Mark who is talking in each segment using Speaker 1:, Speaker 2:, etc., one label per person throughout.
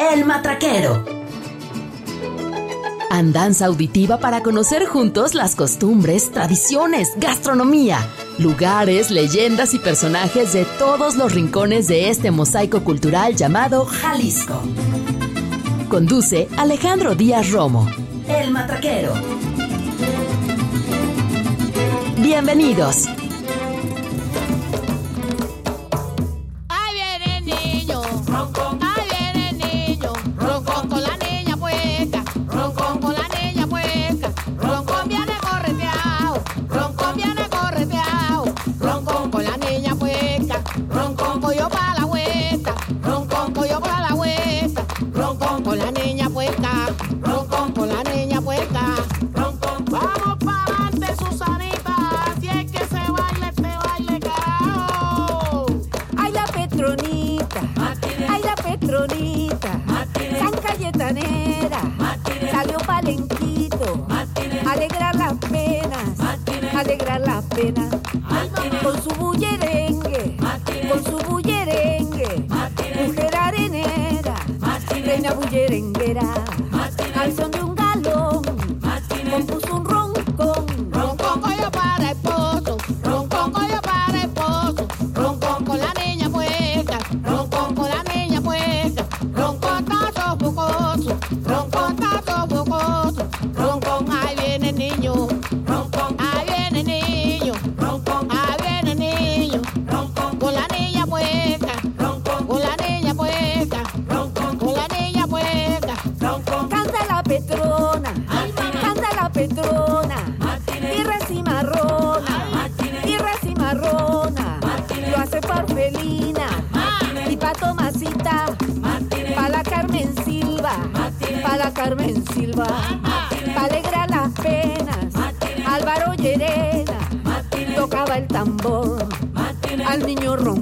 Speaker 1: El Matraquero. Andanza auditiva para conocer juntos las costumbres, tradiciones, gastronomía, lugares, leyendas y personajes de todos los rincones de este mosaico cultural llamado Jalisco. Conduce Alejandro Díaz Romo. El Matraquero. Bienvenidos.
Speaker 2: tambor, al niño ron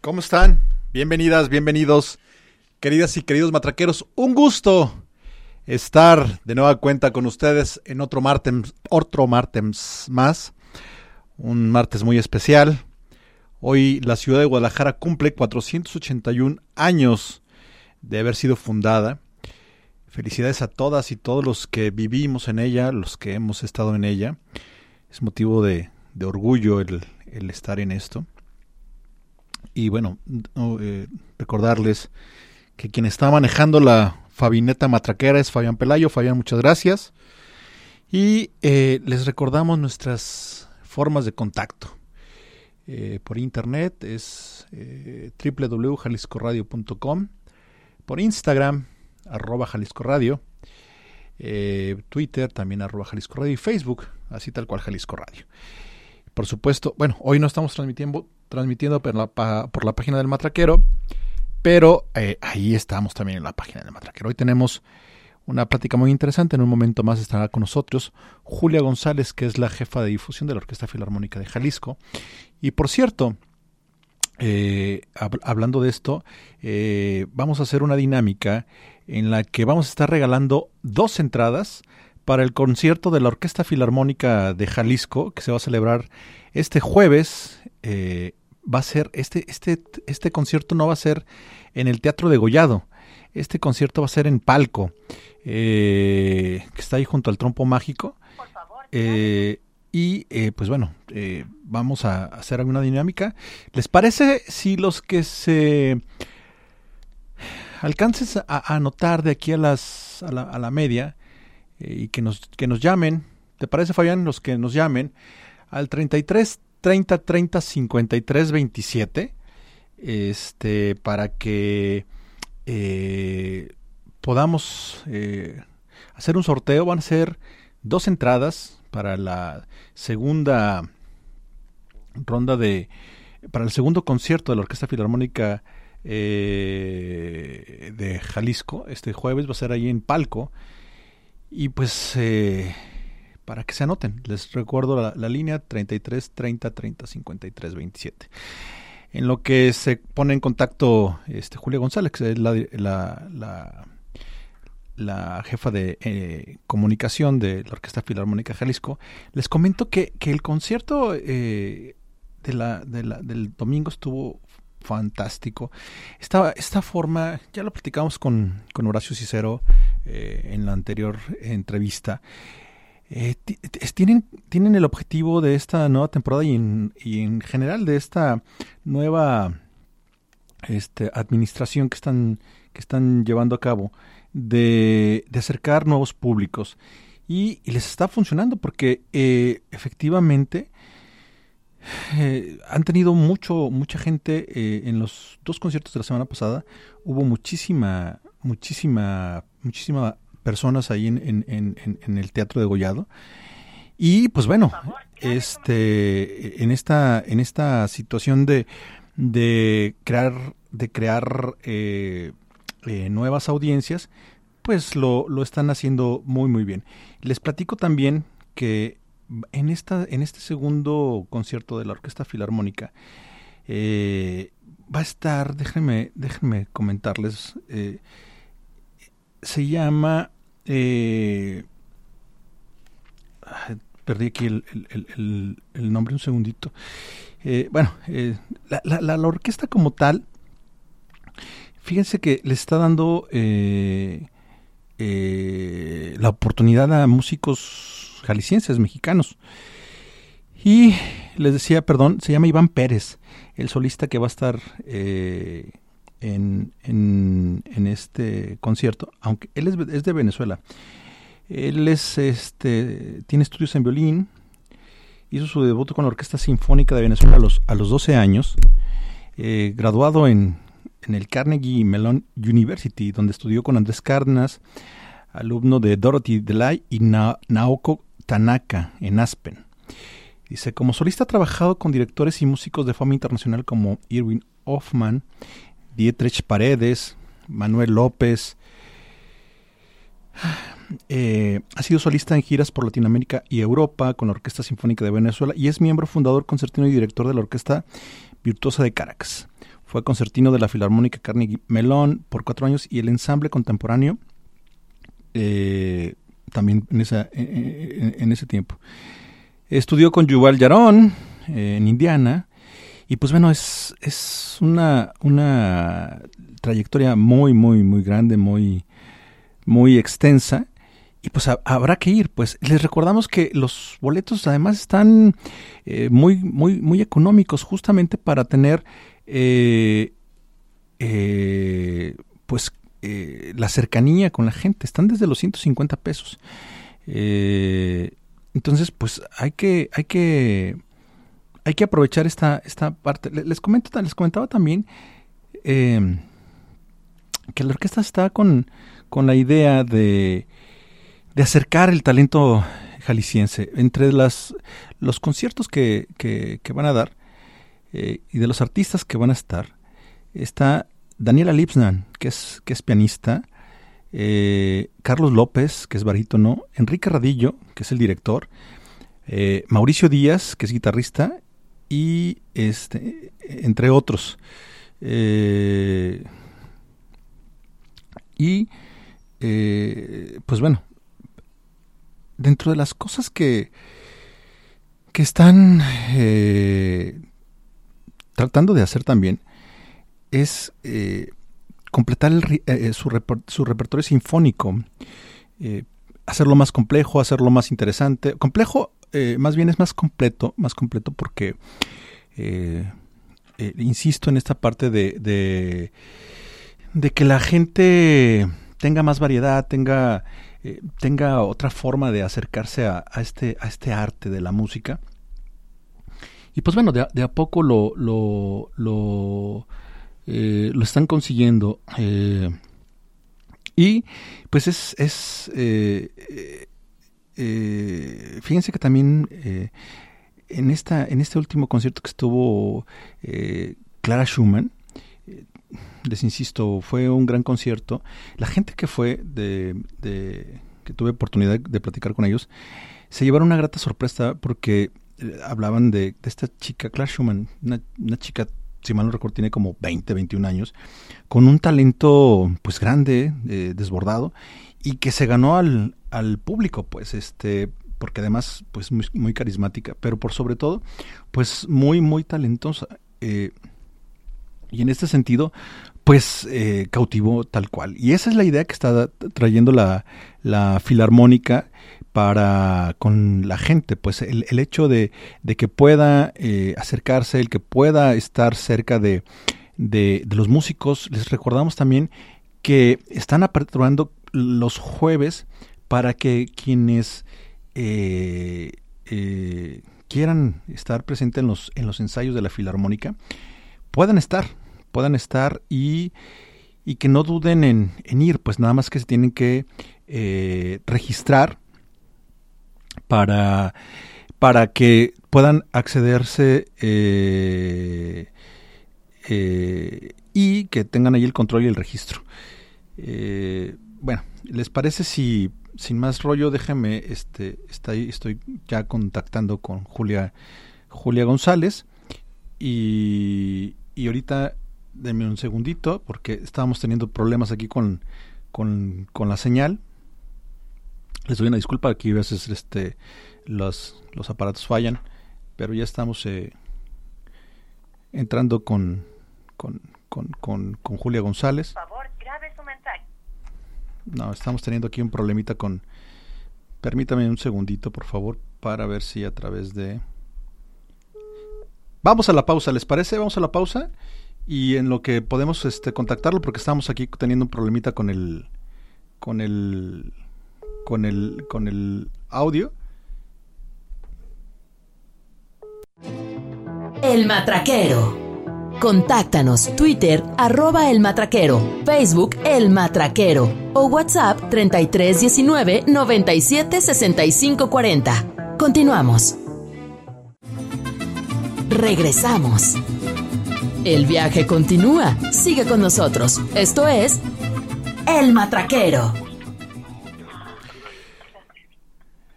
Speaker 2: ¿Cómo están? Bienvenidas, bienvenidos, queridas y queridos matraqueros. Un gusto estar de nueva cuenta con ustedes en otro martes, otro martes más. Un martes muy especial. Hoy la ciudad de Guadalajara cumple 481 años de haber sido fundada. Felicidades a todas y todos los que vivimos en ella, los que hemos estado en ella. Es motivo de, orgullo el estar en esto. Y bueno, eh, recordarles que quien está manejando la Fabineta Matraquera es Fabián Pelayo. Fabián, muchas gracias. Y eh, les recordamos nuestras formas de contacto. Eh, por internet es www.jaliscoradio.com. Por Instagram, arroba Jalisco Radio. Twitter también arroba Jalisco Radio. Y Facebook, así tal cual Jalisco Radio. Por supuesto, bueno, hoy no estamos transmitiendo, transmitiendo por la, página del Matraquero, pero eh, ahí estamos también en la página del Matraquero. Hoy tenemos una plática muy interesante. En un momento más estará con nosotros Julia González, que es la jefa de difusión de la Orquesta Filarmónica de Jalisco. Y por cierto, eh, hablando de esto, eh, vamos a hacer una dinámica en la que vamos a estar regalando dos entradas para el concierto de la Orquesta Filarmónica de Jalisco, que se va a celebrar este jueves va a ser, este, este, este concierto no va a ser en el Teatro de Gollado, este concierto va a ser en Palco, eh, que está ahí junto al Trompo Mágico. Eh, y eh, pues bueno, vamos a hacer alguna dinámica. ¿Les parece si los que se alcances a, anotar de aquí a, las, a, la, a la media y que nos, que nos llamen? ¿Te parece, Fabián? Los que nos llamen al 33 30 30 53 27 este para que eh, podamos eh, hacer un sorteo. Van a ser dos entradas para la segunda ronda de para el segundo concierto de la Orquesta Filarmónica eh, de Jalisco este jueves. Va a ser ahí en Palco. Y pues para que se anoten. Les recuerdo la, línea 33 30 30 53 27. En lo que se pone en contacto este, Julia González, que es la, la, la, jefa de eh, comunicación de la Orquesta Filarmónica Jalisco, les comento que, que el concierto eh, de la, de la, del domingo estuvo fantástico. Esta, esta forma, ya lo platicamos con, con Horacio Cicero eh, en la anterior entrevista, eh, tienen, tienen el objetivo de esta nueva temporada y en, general de esta nueva este, administración que están, que están llevando a cabo de, de acercar nuevos públicos. Y, les está funcionando porque eh, efectivamente eh, han tenido mucho, mucha gente eh, en los dos conciertos de la semana pasada. Hubo muchísima, muchísima, muchísima personas ahí en, en, en, el Teatro de Gollado. Y pues bueno, este, en esta, en esta situación de, de crear, de crear eh, eh, nuevas audiencias, pues lo, lo están haciendo muy muy bien. Les platico también que en esta, en este segundo concierto de la Orquesta Filarmónica eh, va a estar, déjenme, déjenme comentarles, se llama eh, perdí aquí el, nombre un segundito. Eh, bueno, eh, la, orquesta como tal, fíjense que le está dando la oportunidad a músicos jaliscienses, mexicanos. Y les decía, perdón, se llama Iván Pérez, el solista que va a estar en, este concierto, aunque él es, de Venezuela. Él es, este, tiene estudios en violín, hizo su debut con la Orquesta Sinfónica de Venezuela a los, a los 12 años, eh, graduado en, en, el Carnegie Mellon University, donde estudió con Andrés Cárdenas, alumno de Dorothy Delay y Naoko Tanaka en Aspen. Dice, como solista ha trabajado con directores y músicos de fama internacional como Irwin Hoffman Dietrich Paredes, Manuel López. Eh, ha sido solista en giras por Latinoamérica y Europa con la Orquesta Sinfónica de Venezuela y es miembro fundador, concertino y director de la Orquesta Virtuosa de Caracas. Fue concertino de la Filarmónica Carnegie Melón por cuatro años y el ensamble contemporáneo eh, también en, esa, en, ese tiempo. Estudió con Yuval Yarón eh, en Indiana y pues bueno, es, es una, una trayectoria muy, muy, muy grande, muy, muy extensa. Y pues habrá que ir. Pues les recordamos que los boletos además están eh, muy, muy, muy económicos justamente para tener eh, eh, pues la cercanía con la gente. Están desde los 150 pesos. entonces, pues hay que, hay que hay que aprovechar esta, esta parte. Les, comento, les comentaba también eh, que la orquesta está con, con la idea de, de, acercar el talento jalisciense. Entre las, los conciertos que, que, van a dar eh, y de los artistas que van a estar, está Daniela Lipsnan, que es, que es pianista, eh, Carlos López, que es barítono, Enrique Radillo, que es el director, Mauricio Díaz, que es guitarrista, y este entre otros eh, y eh, pues bueno dentro de las cosas que que están eh, tratando de hacer también es completar su, su, repertorio sinfónico, hacerlo más complejo, hacerlo más interesante. Complejo, más bien es más completo, más completo porque, insisto en esta parte de, de, de que la gente tenga más variedad, tenga eh, tenga otra forma de acercarse a, este, a este arte de la música. Y pues bueno, de, a poco lo, lo, lo, eh, están consiguiendo. Eh, y pues es, es fíjense que también en, esta, en este último concierto que estuvo Clara Schumann, les insisto, fue un gran concierto. La gente que fue, de, que tuve oportunidad de platicar con ellos, se llevaron una grata sorpresa porque eh, hablaban de, esta chica, Claire Schumann, una, chica, si mal no recuerdo, tiene como 20, 21 años, con un talento pues grande, eh, desbordado, y que se ganó al, al público, pues, este, porque además, pues, muy, carismática, pero por sobre todo, pues, muy, muy talentosa. Eh, y en este sentido, pues eh, cautivó tal cual. Y esa es la idea que está trayendo la, la filarmónica para con la gente, pues el, el hecho de, de, que pueda eh, acercarse, el que pueda estar cerca de, de, los músicos. Les recordamos también que están aperturando los jueves para que quienes eh, quieran estar presentes en los, en los ensayos de la filarmónica, puedan estar, puedan estar y, y que no duden en, ir, pues nada más que se tienen que eh, registrar para, para que puedan accederse eh, eh, y que tengan ahí el control y el registro. bueno, ¿les parece si sin más rollo, déjeme, este, está ahí, estoy ya contactando con Julia, Julia González y, y ahorita, denme un segundito, porque estábamos teniendo problemas aquí con, con, la señal. Les doy una disculpa, aquí a veces este, los, los aparatos fallan, pero ya estamos eh, entrando con, con, con, con, Julia González. No, estamos teniendo aquí un problemita con... Permítame un segundito, por favor, para ver si a través de... Vamos a la pausa, ¿les parece? Vamos a la pausa y en lo que podemos este, contactarlo porque estamos aquí teniendo un problemita con el con el con el con el audio.
Speaker 3: El Matraquero. Contáctanos Twitter arroba El Matraquero, Facebook El Matraquero o WhatsApp 3319 97 65 40. Continuamos. Regresamos. El viaje continúa. Sigue con nosotros. Esto es El Matraquero.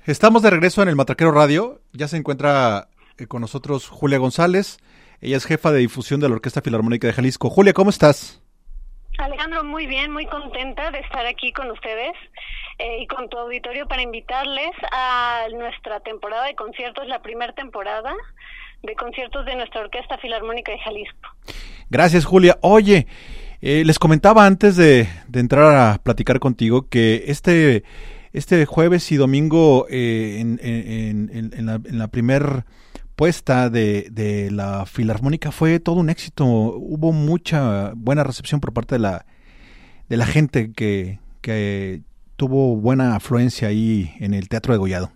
Speaker 2: Estamos de regreso en el Matraquero Radio. Ya se encuentra eh, con nosotros Julia González. Ella es jefa de difusión de la Orquesta Filarmónica de Jalisco. Julia, ¿cómo estás?
Speaker 4: Alejandro, muy bien, muy contenta de estar aquí con ustedes eh, y con tu auditorio para invitarles a nuestra temporada de conciertos, la primera temporada de conciertos de nuestra Orquesta Filarmónica de Jalisco.
Speaker 2: Gracias, Julia. Oye, eh, les comentaba antes de, entrar a platicar contigo que este, este jueves y domingo eh, en, en, la, en la primer puesta de, de, la Filarmónica fue todo un éxito. Hubo mucha buena recepción por parte de la, de la gente que, que tuvo buena afluencia ahí en el Teatro de Gollado.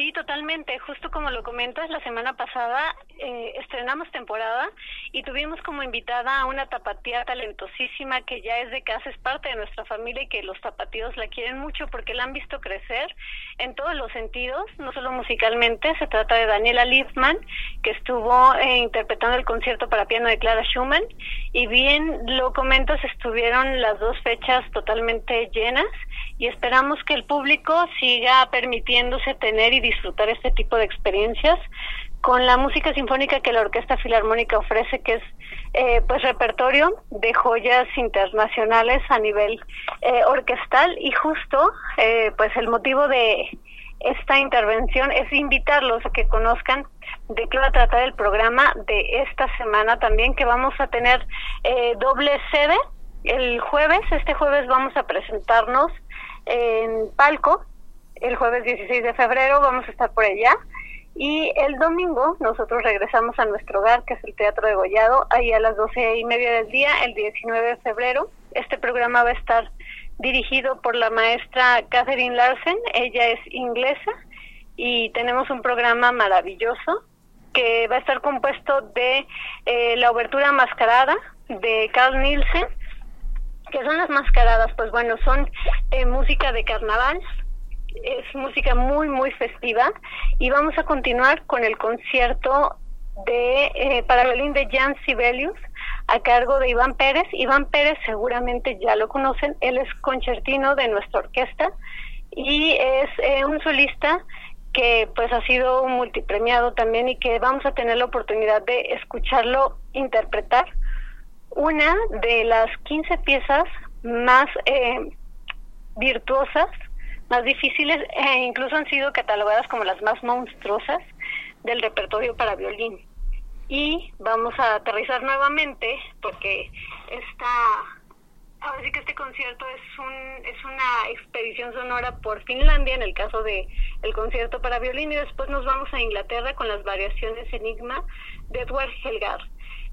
Speaker 4: Sí, totalmente. Justo como lo comentas, la semana pasada eh, estrenamos temporada y tuvimos como invitada a una tapatía talentosísima que ya es de casa, es parte de nuestra familia y que los tapatíos la quieren mucho porque la han visto crecer en todos los sentidos, no solo musicalmente. Se trata de Daniela Liefman, que estuvo eh, interpretando el concierto para piano de Clara Schumann. Y bien lo comentas, estuvieron las dos fechas totalmente llenas y esperamos que el público siga permitiéndose tener y disfrutar este tipo de experiencias con la música sinfónica que la Orquesta Filarmónica ofrece, que es eh, pues repertorio de joyas internacionales a nivel eh, orquestal y justo eh, pues el motivo de esta intervención es invitarlos a que conozcan de qué va a tratar el programa de esta semana también, que vamos a tener eh, doble sede. El jueves, este jueves vamos a presentarnos en Palco, el jueves 16 de febrero vamos a estar por allá. Y el domingo nosotros regresamos a nuestro hogar, que es el Teatro de Gollado, ahí a las doce y media del día, el 19 de febrero. Este programa va a estar dirigido por la maestra Catherine Larsen, ella es inglesa, y tenemos un programa maravilloso que va a estar compuesto de eh, la obertura mascarada de Carl Nielsen, que son las mascaradas, pues bueno, son eh, música de carnaval, es música muy, muy festiva, y vamos a continuar con el concierto de eh, para violín de Jan Sibelius a cargo de Iván Pérez. Iván Pérez seguramente ya lo conocen, él es concertino de nuestra orquesta y es eh, un solista que pues ha sido multipremiado también y que vamos a tener la oportunidad de escucharlo interpretar. Una de las 15 piezas más eh, virtuosas, más difíciles e incluso han sido catalogadas como las más monstruosas del repertorio para violín. Y vamos a aterrizar nuevamente porque esta ahora sí que este concierto es un es una expedición sonora por Finlandia en el caso de el concierto para violín y después nos vamos a Inglaterra con las variaciones Enigma de Edward Helgar.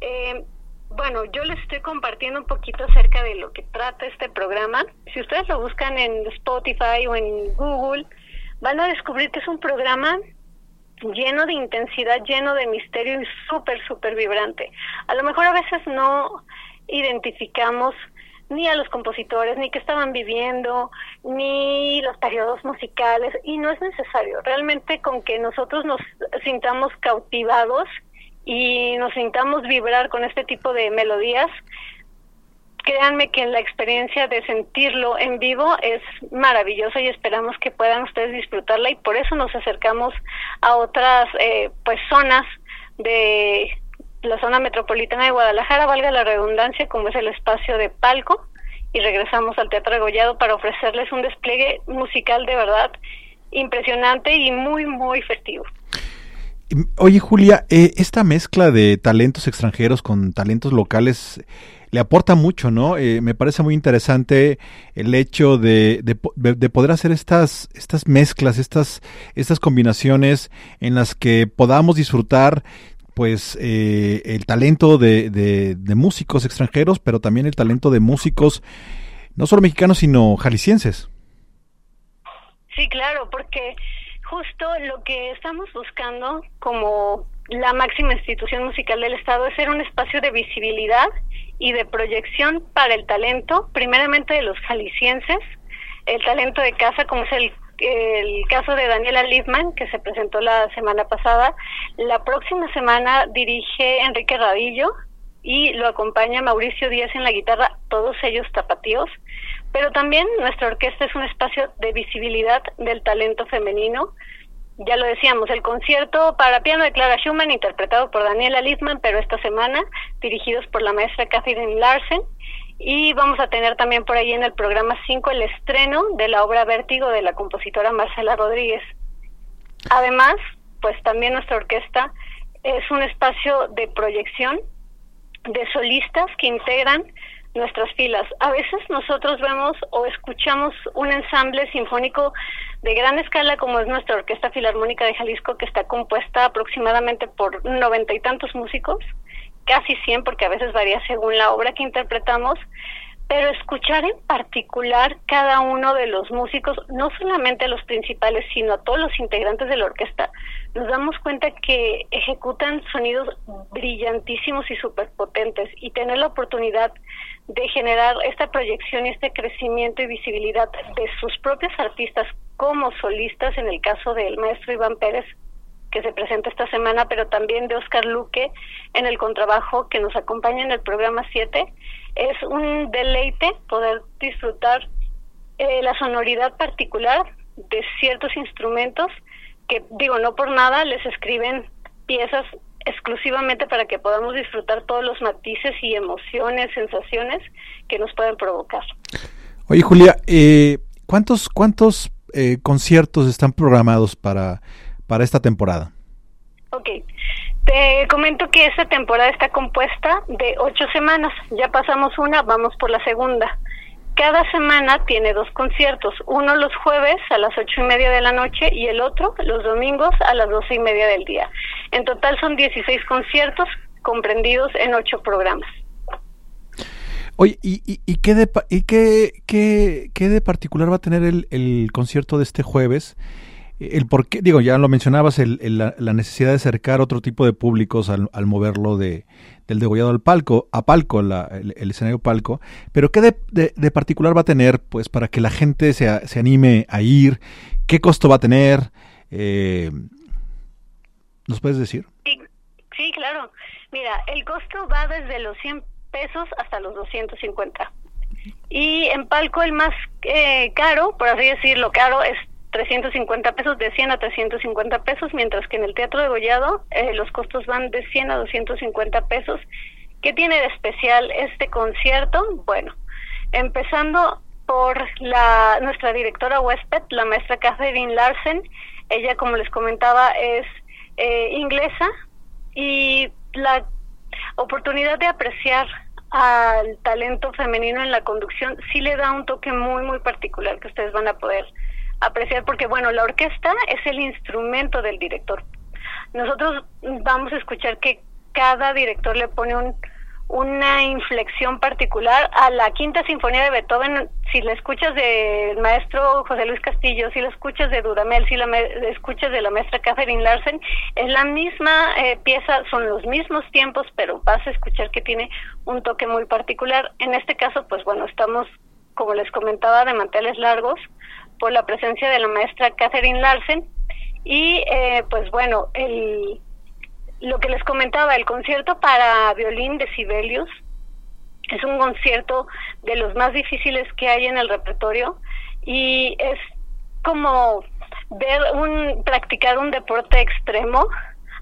Speaker 4: Eh, bueno, yo les estoy compartiendo un poquito acerca de lo que trata este programa. Si ustedes lo buscan en Spotify o en Google, van a descubrir que es un programa lleno de intensidad, lleno de misterio y súper, súper vibrante. A lo mejor a veces no identificamos ni a los compositores, ni qué estaban viviendo, ni los periodos musicales, y no es necesario. Realmente con que nosotros nos sintamos cautivados y nos sintamos vibrar con este tipo de melodías, créanme que la experiencia de sentirlo en vivo es maravillosa y esperamos que puedan ustedes disfrutarla y por eso nos acercamos a otras eh, pues zonas de la zona metropolitana de Guadalajara, valga la redundancia, como es el espacio de palco, y regresamos al Teatro Gollado para ofrecerles un despliegue musical de verdad impresionante y muy, muy festivo.
Speaker 2: Oye, Julia, eh, esta mezcla de talentos extranjeros con talentos locales le aporta mucho, ¿no? Eh, me parece muy interesante el hecho de, de, poder hacer estas, estas mezclas, estas, estas combinaciones en las que podamos disfrutar pues eh, el talento de, de, músicos extranjeros, pero también el talento de músicos no solo mexicanos, sino jaliscienses.
Speaker 4: Sí, claro, porque justo lo que estamos buscando como la máxima institución musical del Estado es ser un espacio de visibilidad y de proyección para el talento, primeramente de los jaliscienses, el talento de casa, como es el, el caso de Daniela Liebman, que se presentó la semana pasada. La próxima semana dirige Enrique Radillo y lo acompaña Mauricio Díaz en la guitarra, todos ellos tapatíos. Pero también nuestra orquesta es un espacio de visibilidad del talento femenino. Ya lo decíamos, el concierto para piano de Clara Schumann, interpretado por Daniela Littman, pero esta semana dirigidos por la maestra Catherine Larsen. Y vamos a tener también por ahí en el programa 5 el estreno de la obra Vértigo de la compositora Marcela Rodríguez. Además, pues también nuestra orquesta es un espacio de proyección de solistas que integran nuestras filas. A veces nosotros vemos o escuchamos un ensamble sinfónico de gran escala como es nuestra Orquesta Filarmónica de Jalisco que está compuesta aproximadamente por noventa y tantos músicos, casi cien porque a veces varía según la obra que interpretamos, pero escuchar en particular cada uno de los músicos, no solamente los principales, sino a todos los integrantes de la orquesta, nos damos cuenta que ejecutan sonidos brillantísimos y superpotentes. Y tener la oportunidad de generar esta proyección y este crecimiento y visibilidad de sus propios artistas como solistas, en el caso del maestro Iván Pérez, que se presenta esta semana, pero también de Oscar Luque en el contrabajo que nos acompaña en el programa 7. Es un deleite poder disfrutar eh, la sonoridad particular de ciertos instrumentos que, digo, no por nada les escriben piezas exclusivamente para que podamos disfrutar todos los matices y emociones, sensaciones que nos pueden provocar.
Speaker 2: Oye, Julia, eh, ¿cuántos, cuántos eh, conciertos están programados para, para esta temporada?
Speaker 4: Ok. Te comento que esta temporada está compuesta de ocho semanas. Ya pasamos una, vamos por la segunda. Cada semana tiene dos conciertos, uno los jueves a las ocho y media de la noche y el otro los domingos a las doce y media del día. En total son 16 conciertos comprendidos en ocho programas.
Speaker 2: Oye, ¿y, y, qué, de, y qué, qué, qué, de particular va a tener el, el concierto de este jueves? El por qué, digo, ya lo mencionabas, el, la, necesidad de acercar otro tipo de públicos al, moverlo de, del degollado al palco, a palco, la, el, escenario palco, pero qué de, de, particular va a tener, pues, para que la gente se, se anime a ir, qué costo va a tener, eh, ¿nos puedes decir?
Speaker 4: Sí, sí, claro. Mira, el costo va desde los 100 pesos hasta los 250. Y en palco el más eh, caro, por así decirlo, caro es 350 pesos, de 100 a 350 pesos, mientras que en el Teatro de Gollado eh, los costos van de 100 a 250 pesos. ¿Qué tiene de especial este concierto? Bueno, empezando por la nuestra directora huésped, la maestra Catherine Larsen. Ella, como les comentaba, es eh, inglesa y la oportunidad de apreciar al talento femenino en la conducción sí le da un toque muy, muy particular que ustedes van a poder apreciar porque, bueno, la orquesta es el instrumento del director. Nosotros vamos a escuchar que cada director le pone un, una inflexión particular a la quinta sinfonía de Beethoven. Si la escuchas del maestro José Luis Castillo, si la escuchas de Dudamel, si la, escuchas de la maestra Catherine Larsen, es la misma eh, pieza, son los mismos tiempos, pero vas a escuchar que tiene un toque muy particular. En este caso, pues bueno, estamos, como les comentaba, de manteles largos, por la presencia de la maestra Catherine Larsen y eh, pues bueno, el, lo que les comentaba, el concierto para violín de Sibelius es un concierto de los más difíciles que hay en el repertorio y es como ver un practicar un deporte extremo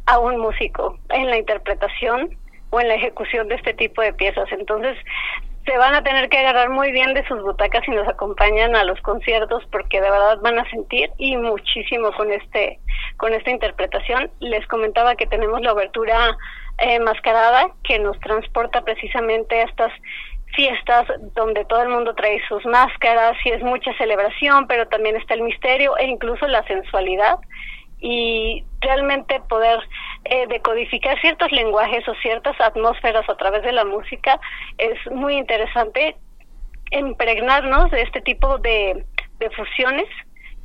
Speaker 4: a un músico en la interpretación o en la ejecución de este tipo de piezas. Entonces, se van a tener que agarrar muy bien de sus butacas y nos acompañan a los conciertos porque de verdad van a sentir y muchísimo con este con esta interpretación. Les comentaba que tenemos la obertura eh, mascarada que nos transporta precisamente a estas fiestas donde todo el mundo trae sus máscaras y es mucha celebración, pero también está el misterio e incluso la sensualidad y realmente poder eh, decodificar ciertos lenguajes o ciertas atmósferas a través de la música es muy interesante impregnarnos de este tipo de, de fusiones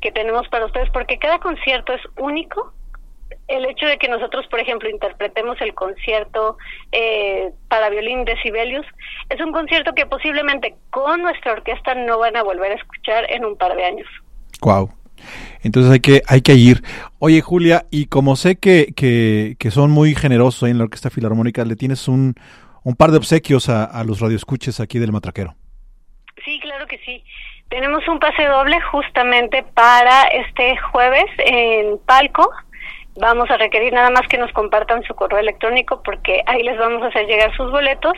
Speaker 4: que tenemos para ustedes porque cada concierto es único el hecho de que nosotros, por ejemplo, interpretemos el concierto eh, para violín de Sibelius, es un concierto que posiblemente con nuestra orquesta no van a volver a escuchar en un par de años.
Speaker 2: Wow, entonces hay que, hay que ir. Oye, Julia, y como sé que, que, son muy generosos en la Orquesta Filarmónica, ¿le tienes un, un par de obsequios a, a los radioescuches aquí del Matraquero?
Speaker 4: Sí, claro que sí. Tenemos un pase doble justamente para este jueves en Palco. Vamos a requerir nada más que nos compartan su correo electrónico porque ahí les vamos a hacer llegar sus boletos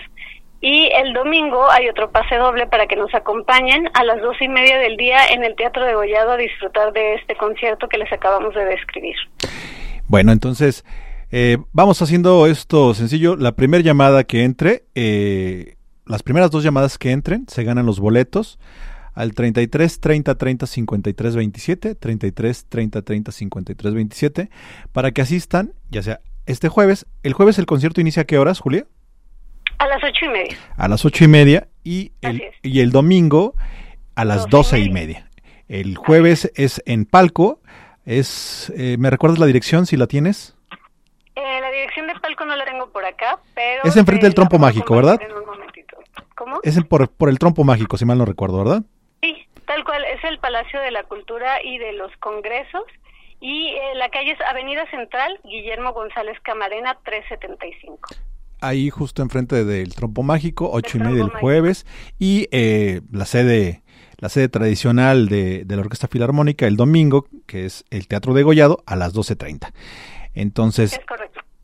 Speaker 4: y el domingo hay otro pase doble para que nos acompañen a las dos y media del día en el Teatro de Gollado a disfrutar de este concierto que les acabamos de describir.
Speaker 2: Bueno, entonces eh, vamos haciendo esto sencillo. La primera llamada que entre, eh, las primeras dos llamadas que entren, se ganan los boletos al 33 30 30 53 27, 33 30 30 53 27, para que asistan, ya sea este jueves. ¿El jueves el concierto inicia a qué horas, Julia?
Speaker 4: A las ocho y media.
Speaker 2: A las ocho y media y el, y el domingo a las doce y media. El jueves es en Palco. Es, eh, ¿Me recuerdas la dirección si la tienes?
Speaker 4: Eh, la dirección de Palco no la tengo por acá, pero...
Speaker 2: Es enfrente del trompo mágico, ¿verdad?
Speaker 4: ¿Cómo?
Speaker 2: Es por, por el trompo mágico, si mal no recuerdo, ¿verdad?
Speaker 4: Sí, tal cual. Es el Palacio de la Cultura y de los Congresos. Y eh, la calle es Avenida Central, Guillermo González Camarena, 375
Speaker 2: ahí justo enfrente del Trompo Mágico, ocho y media del jueves, y eh, la sede la sede tradicional de, la Orquesta Filarmónica el domingo, que es el Teatro de Gollado, a las 12.30. Entonces,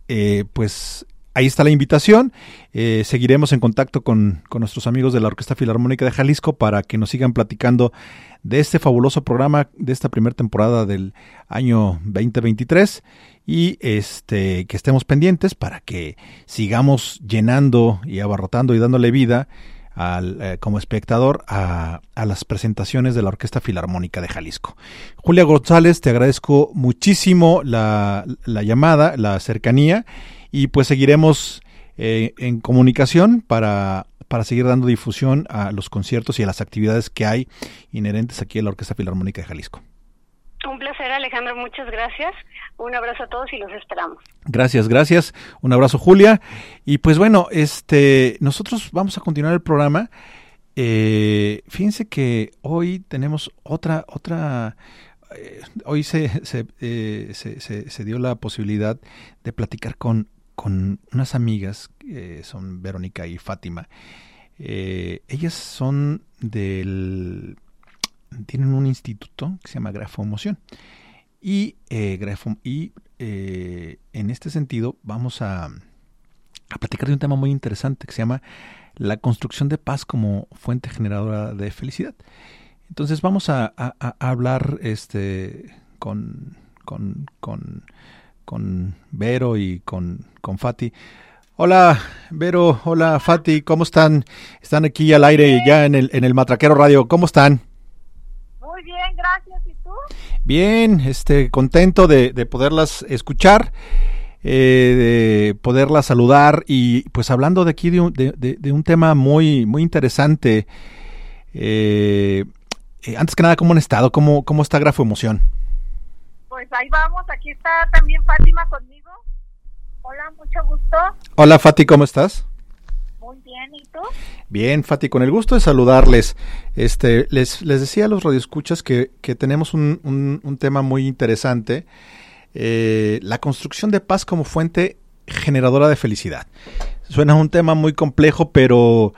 Speaker 2: eh, pues ahí está la invitación. Eh, seguiremos en contacto con, con, nuestros amigos de la Orquesta Filarmónica de Jalisco para que nos sigan platicando de este fabuloso programa de esta primera temporada del año 2023 y este que estemos pendientes para que sigamos llenando y abarrotando y dándole vida al, eh, como espectador a, a, las presentaciones de la Orquesta Filarmónica de Jalisco. Julia González, te agradezco muchísimo la, la llamada, la cercanía y pues seguiremos eh, en comunicación para, para seguir dando difusión a los conciertos y a las actividades que hay inherentes aquí a la Orquesta Filarmónica de Jalisco.
Speaker 4: Un placer, Alejandro. Muchas gracias. Un abrazo a todos y los esperamos.
Speaker 2: Gracias, gracias. Un abrazo, Julia. Y pues bueno, este, nosotros vamos a continuar el programa. Eh, fíjense que hoy tenemos otra, otra, eh, hoy se, se, eh, se, se, se, dio la posibilidad de platicar con, con unas amigas, que son Verónica y Fátima. Eh, ellas son del tienen un instituto que se llama Grafomoción. Y, eh, y eh, en este sentido vamos a, a, platicar de un tema muy interesante que se llama la construcción de paz como fuente generadora de felicidad. Entonces vamos a, hablar este, con, con, con, Vero y con, con Fati. Hola Vero, hola Fati, ¿cómo están? Están aquí al aire ya en el, en el Matraquero Radio, ¿cómo están?
Speaker 5: bien, gracias. ¿Y tú?
Speaker 2: Bien, este, contento de, de poderlas escuchar, eh, de poderlas saludar y pues hablando de aquí de un, de, de, un tema muy, muy interesante. Eh, eh, antes que nada, ¿cómo han estado? ¿Cómo, cómo está Grafo Emoción?
Speaker 5: Pues ahí vamos, aquí está también Fátima conmigo. Hola, mucho gusto.
Speaker 2: Hola Fati, ¿cómo estás?
Speaker 5: Muy bien, ¿y tú?
Speaker 2: Bien, Fati, con el gusto de saludarles. Este, les, les decía a los radioescuchas que, que tenemos un, un, un, tema muy interesante, eh, la construcción de paz como fuente generadora de felicidad. Suena un tema muy complejo, pero,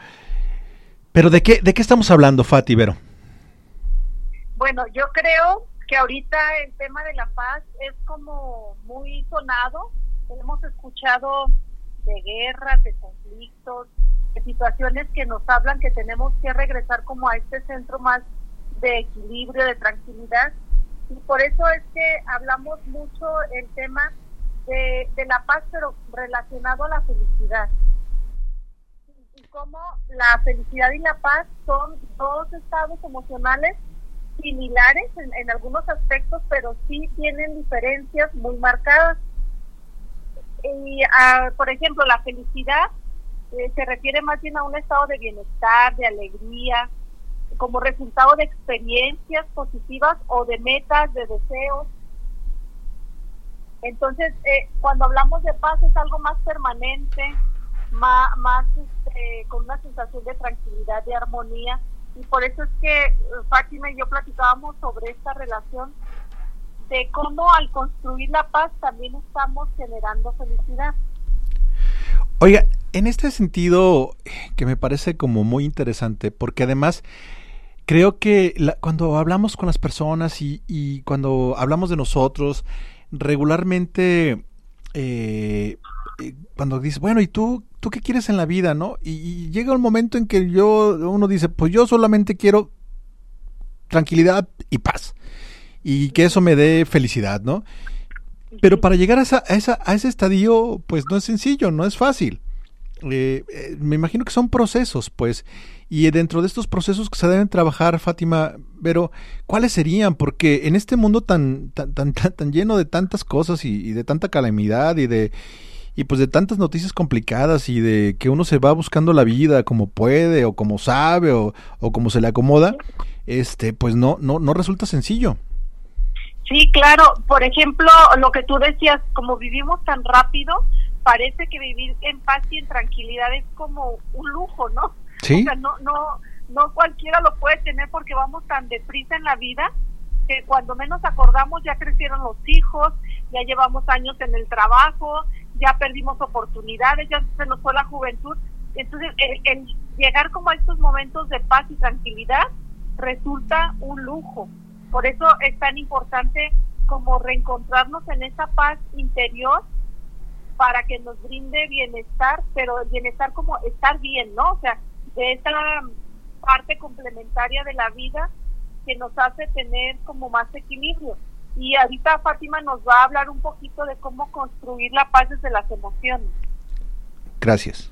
Speaker 2: pero ¿de qué, de qué estamos hablando, Fati, Vero?
Speaker 5: Bueno, yo creo que ahorita el tema de la paz es como muy sonado. Hemos escuchado de guerras, de conflictos, de situaciones que nos hablan que tenemos que regresar como a este centro más de equilibrio, de tranquilidad. Y por eso es que hablamos mucho el tema de, de la paz, pero relacionado a la felicidad. Y cómo la felicidad y la paz son dos estados emocionales similares en, algunos aspectos, pero sí tienen diferencias muy marcadas. Y, uh, por ejemplo, la felicidad eh, se refiere más bien a un estado de bienestar, de alegría, como resultado de experiencias positivas o de metas, de deseos. Entonces, eh, cuando hablamos de paz es algo más permanente, más, más este, con una sensación de tranquilidad, de armonía. Y por eso es que eh, Fátima y yo platicábamos sobre esta relación de cómo al construir la paz también estamos generando felicidad.
Speaker 2: Oiga, en este sentido, que me parece como muy interesante, porque además creo que la, cuando hablamos con las personas y, y, cuando hablamos de nosotros, regularmente, eh, cuando dices, bueno, ¿y tú, tú qué quieres en la vida, no? Y, y, llega un momento en que yo, uno dice, pues yo solamente quiero tranquilidad y paz, y que eso me dé felicidad, ¿no? Pero para llegar a, esa, a, esa, a ese estadio, pues no es sencillo, no es fácil. Eh, eh, me imagino que son procesos, pues, y dentro de estos procesos que se deben trabajar, Fátima, pero ¿cuáles serían? Porque en este mundo tan, tan, tan, tan lleno de tantas cosas y, y, de tanta calamidad y de y pues de tantas noticias complicadas y de que uno se va buscando la vida como puede o como sabe o, o como se le acomoda, este, pues no, no, no resulta sencillo.
Speaker 5: Sí, claro. Por ejemplo, lo que tú decías, como vivimos tan rápido, parece que vivir en paz y en tranquilidad es como un lujo, ¿no?
Speaker 2: Sí.
Speaker 5: O sea, no, no, no cualquiera lo puede tener porque vamos tan deprisa en la vida que cuando menos acordamos ya crecieron los hijos, ya llevamos años en el trabajo, ya perdimos oportunidades, ya se nos fue la juventud. Entonces, el, llegar como a estos momentos de paz y tranquilidad resulta un lujo. Por eso es tan importante como reencontrarnos en esa paz interior para que nos brinde bienestar, pero el bienestar como estar bien, ¿no? O sea, de esta parte complementaria de la vida que nos hace tener como más equilibrio. Y ahorita Fátima nos va a hablar un poquito de cómo construir la paz desde las emociones.
Speaker 2: Gracias.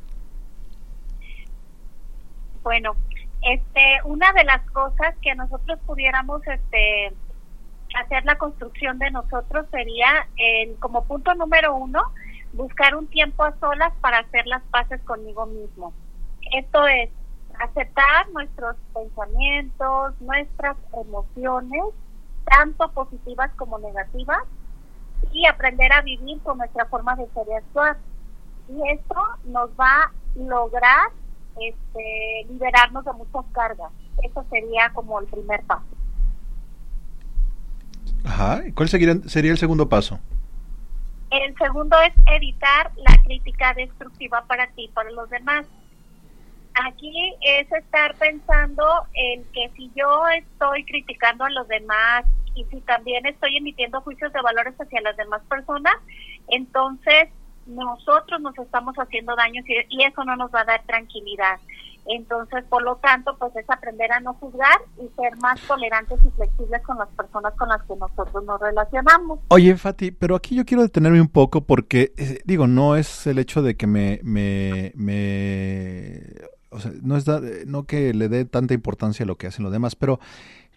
Speaker 6: Bueno, este, una de las cosas que nosotros pudiéramos, este, hacer la construcción de nosotros sería, el, como punto número uno, buscar un tiempo a solas para hacer las paces conmigo mismo. Esto es aceptar nuestros pensamientos, nuestras emociones, tanto positivas como negativas, y aprender a vivir con nuestra forma de ser y actuar. Y esto nos va a lograr este, liberarnos de muchas cargas. Eso sería como el primer paso.
Speaker 2: Ajá. ¿Cuál sería, sería el segundo paso?
Speaker 6: El segundo es evitar la crítica destructiva para ti y para los demás. Aquí es estar pensando en que si yo estoy criticando a los demás y si también estoy emitiendo juicios de valores hacia las demás personas, entonces nosotros nos estamos haciendo daño y eso no nos va a dar tranquilidad. Entonces, por lo tanto, pues es aprender a no juzgar y ser más tolerantes y flexibles con las personas con las que nosotros nos relacionamos.
Speaker 2: Oye, Fati, pero aquí yo quiero detenerme un poco porque, eh, digo, no es el hecho de que me, me, me o sea, no es no que le dé tanta importancia a lo que hacen los demás, pero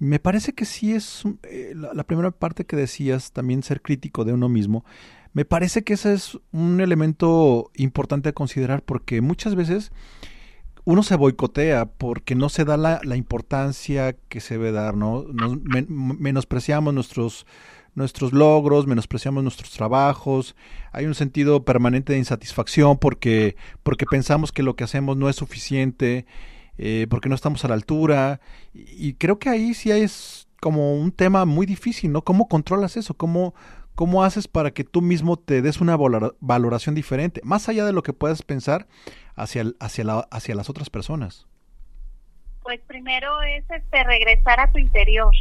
Speaker 2: me parece que sí es eh, la, primera parte que decías, también ser crítico de uno mismo. Me parece que ese es un elemento importante a considerar porque muchas veces uno se boicotea porque no se da la, importancia que se debe dar, ¿no? Nos, menospreciamos nuestros, nuestros logros, menospreciamos nuestros trabajos, hay un sentido permanente de insatisfacción porque, porque pensamos que lo que hacemos no es suficiente, eh, porque no estamos a la altura, y, creo que ahí sí es como un tema muy difícil, ¿no? ¿Cómo controlas eso? ¿Cómo, ¿Cómo haces para que tú mismo te des una valoración diferente, más allá de lo que puedas pensar hacia, hacia, la, hacia las otras personas?
Speaker 6: Pues primero es este, regresar a tu interior,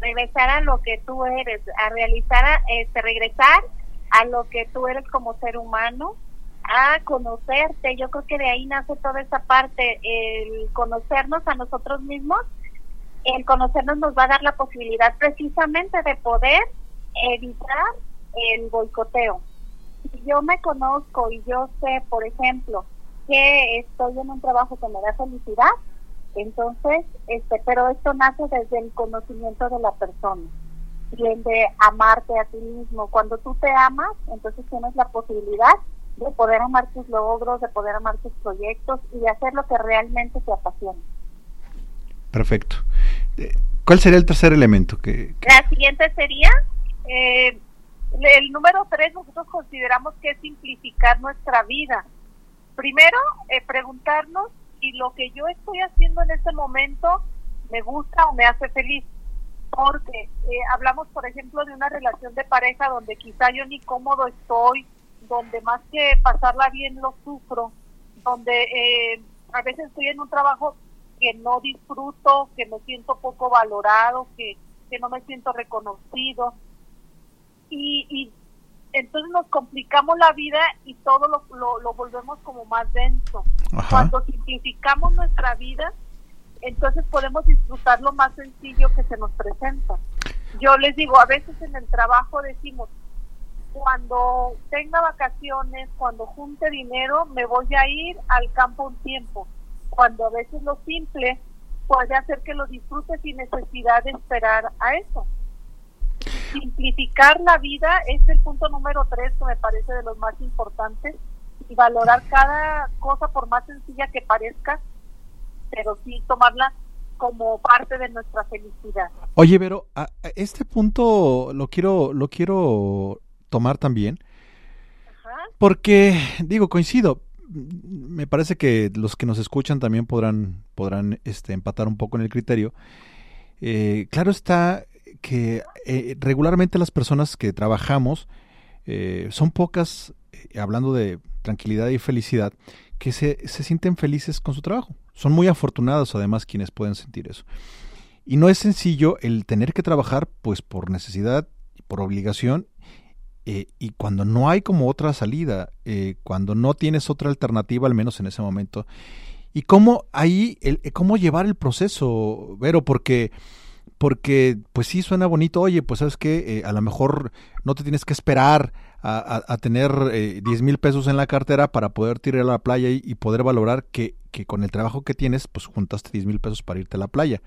Speaker 6: regresar a lo que tú eres, a realizar, este, regresar a lo que tú eres como ser humano, a conocerte. Yo creo que de ahí nace toda esa parte, el conocernos a nosotros mismos. El conocernos nos va a dar la posibilidad precisamente de poder evitar el boicoteo. Si yo me conozco y yo sé, por ejemplo, que estoy en un trabajo que me da felicidad, entonces, este, pero esto nace desde el conocimiento de la persona, bien de amarte a ti mismo. Cuando tú te amas, entonces tienes la posibilidad de poder amar tus logros, de poder amar tus proyectos y de hacer lo que realmente te apasiona.
Speaker 2: Perfecto. Eh, ¿Cuál sería el tercer elemento que...
Speaker 6: La siguiente sería
Speaker 5: eh, el número tres nosotros consideramos que es simplificar nuestra vida. Primero, eh, preguntarnos si lo que yo estoy haciendo en este momento me gusta o me hace feliz. Porque eh, hablamos, por ejemplo, de una relación de pareja donde quizá yo ni cómodo estoy, donde más que pasarla bien lo sufro, donde eh, a veces estoy en un trabajo que no disfruto, que me siento poco valorado, que, que no me siento reconocido y, entonces nos complicamos la vida y todo lo, lo, volvemos como más denso. Cuando simplificamos nuestra vida, entonces podemos disfrutar lo más sencillo que se nos presenta. Yo les digo, a veces en el trabajo decimos, cuando tenga vacaciones, cuando junte dinero, me voy a ir al campo un tiempo. Cuando a veces lo simple puede hacer que lo disfrute sin necesidad de esperar a eso simplificar la vida es el punto número tres que me parece de los más importantes y valorar cada cosa por más sencilla que parezca, pero sí tomarla como parte de nuestra felicidad.
Speaker 2: Oye, pero a este punto lo quiero lo quiero tomar también. Porque digo, coincido, me parece que los que nos escuchan también podrán podrán este empatar un poco en el criterio. Eh, claro está que eh, regularmente las personas que trabajamos eh, son pocas, hablando de tranquilidad y felicidad, que se, se sienten felices con su trabajo. Son muy afortunados además quienes pueden sentir eso. Y no es sencillo el tener que trabajar pues por necesidad, por obligación eh, y cuando no hay como otra salida, eh, cuando no tienes otra alternativa, al menos en ese momento, y cómo ahí, el, cómo llevar el proceso, Vero, porque porque pues sí suena bonito, oye, pues sabes que a lo mejor no te tienes que esperar a, tener eh, 10 mil pesos en la cartera para poder tirar a la playa y, poder valorar que, que, con el trabajo que tienes, pues juntaste 10 mil pesos para irte a la playa.